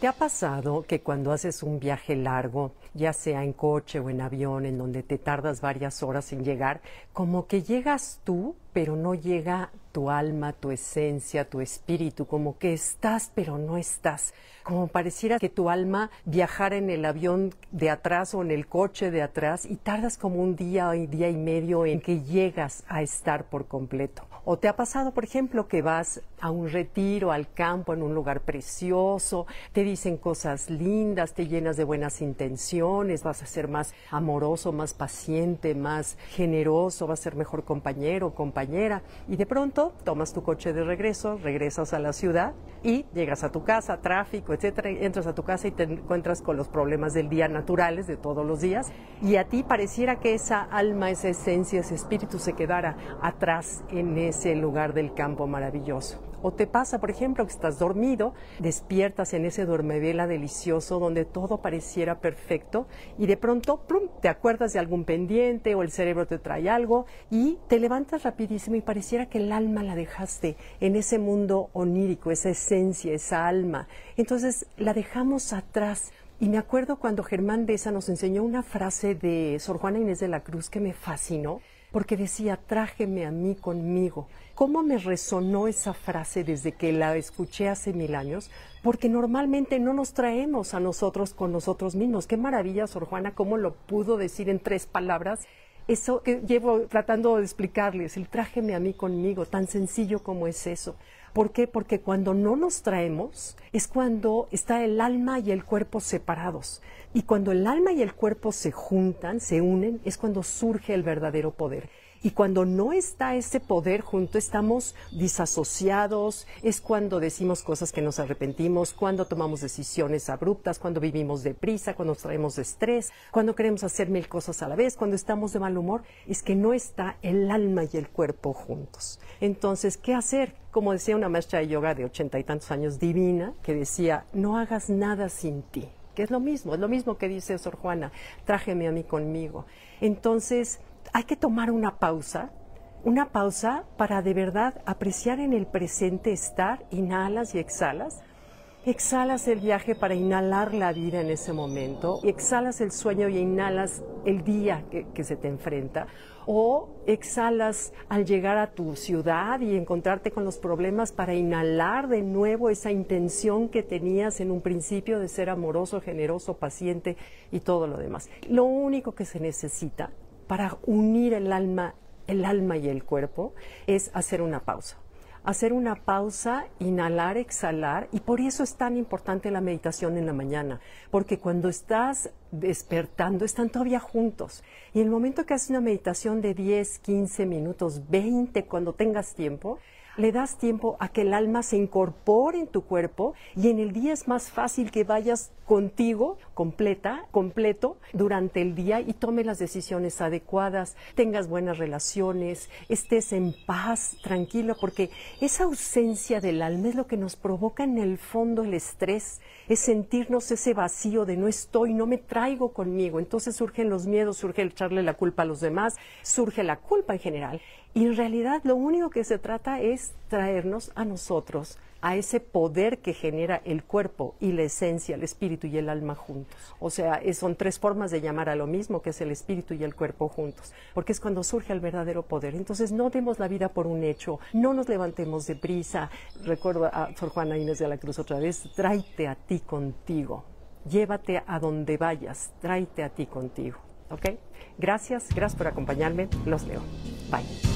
¿Te ha pasado que cuando haces un viaje largo, ya sea en coche o en avión, en donde te tardas varias horas en llegar, como que llegas tú, pero no llega tu alma, tu esencia, tu espíritu, como que estás, pero no estás? Como pareciera que tu alma viajara en el avión de atrás o en el coche de atrás y tardas como un día o día y medio en que llegas a estar por completo. ¿O te ha pasado, por ejemplo, que vas a un retiro, al campo, en un lugar precioso, te dicen cosas lindas, te llenas de buenas intenciones, vas a ser más amoroso, más paciente, más generoso, vas a ser mejor compañero o y de pronto tomas tu coche de regreso, regresas a la ciudad y llegas a tu casa, tráfico, etcétera, entras a tu casa y te encuentras con los problemas del día naturales de todos los días, y a ti pareciera que esa alma, esa esencia, ese espíritu se quedara atrás en ese lugar del campo maravilloso. O te pasa, por ejemplo, que estás dormido, despiertas en ese duermevela delicioso donde todo pareciera perfecto y de pronto te acuerdas de algún pendiente o el cerebro te trae algo y te levantas rapidísimo y pareciera que el alma la dejaste en ese mundo onírico, esa esencia, esa alma. Entonces la dejamos atrás. Y me acuerdo cuando Germán Deza nos enseñó una frase de Sor Juana Inés de la Cruz que me fascinó porque decía, trájeme a mí conmigo. ¿Cómo me resonó esa frase desde que la escuché hace mil años? Porque normalmente no nos traemos a nosotros con nosotros mismos. Qué maravilla, Sor Juana, cómo lo pudo decir en tres palabras. Eso que llevo tratando de explicarles, el trájeme a mí conmigo, tan sencillo como es eso. ¿Por qué? Porque cuando no nos traemos es cuando está el alma y el cuerpo separados. Y cuando el alma y el cuerpo se juntan, se unen, es cuando surge el verdadero poder. Y cuando no está ese poder junto, estamos disasociados, es cuando decimos cosas que nos arrepentimos, cuando tomamos decisiones abruptas, cuando vivimos deprisa, cuando traemos estrés, cuando queremos hacer mil cosas a la vez, cuando estamos de mal humor, es que no está el alma y el cuerpo juntos. Entonces, ¿qué hacer? Como decía una maestra de yoga de ochenta y tantos años, divina, que decía, no hagas nada sin ti que es lo mismo, es lo mismo que dice Sor Juana, trájeme a mí conmigo. Entonces, hay que tomar una pausa, una pausa para de verdad apreciar en el presente estar, inhalas y exhalas. Exhalas el viaje para inhalar la vida en ese momento, exhalas el sueño y inhalas el día que, que, se te enfrenta, o exhalas al llegar a tu ciudad y encontrarte con los problemas para inhalar de nuevo esa intención que tenías en un principio de ser amoroso, generoso, paciente y todo lo demás. Lo único que se necesita para unir el alma, el alma y el cuerpo es hacer una pausa. Hacer una pausa, inhalar, exhalar, y por eso es tan importante la meditación en la mañana, porque cuando estás despertando están todavía juntos. Y el momento que haces una meditación de 10, 15 minutos, 20, cuando tengas tiempo, le das tiempo a que el alma se incorpore en tu cuerpo y en el día es más fácil que vayas contigo completa, completo durante el día y tome las decisiones adecuadas, tengas buenas relaciones, estés en paz, tranquilo, porque esa ausencia del alma es lo que nos provoca en el fondo el estrés, es sentirnos ese vacío de no estoy, no me traigo conmigo. Entonces surgen los miedos, surge el echarle la culpa a los demás, surge la culpa en general. Y en realidad lo único que se trata es traernos a nosotros, a ese poder que genera el cuerpo y la esencia, el espíritu y el alma juntos. O sea, son tres formas de llamar a lo mismo, que es el espíritu y el cuerpo juntos, porque es cuando surge el verdadero poder. Entonces, no demos la vida por un hecho, no nos levantemos de prisa. Recuerdo a Sor Juana Inés de la Cruz otra vez, tráete a ti contigo, llévate a donde vayas, tráete a ti contigo. ¿Ok? Gracias, gracias por acompañarme, los leo. Bye.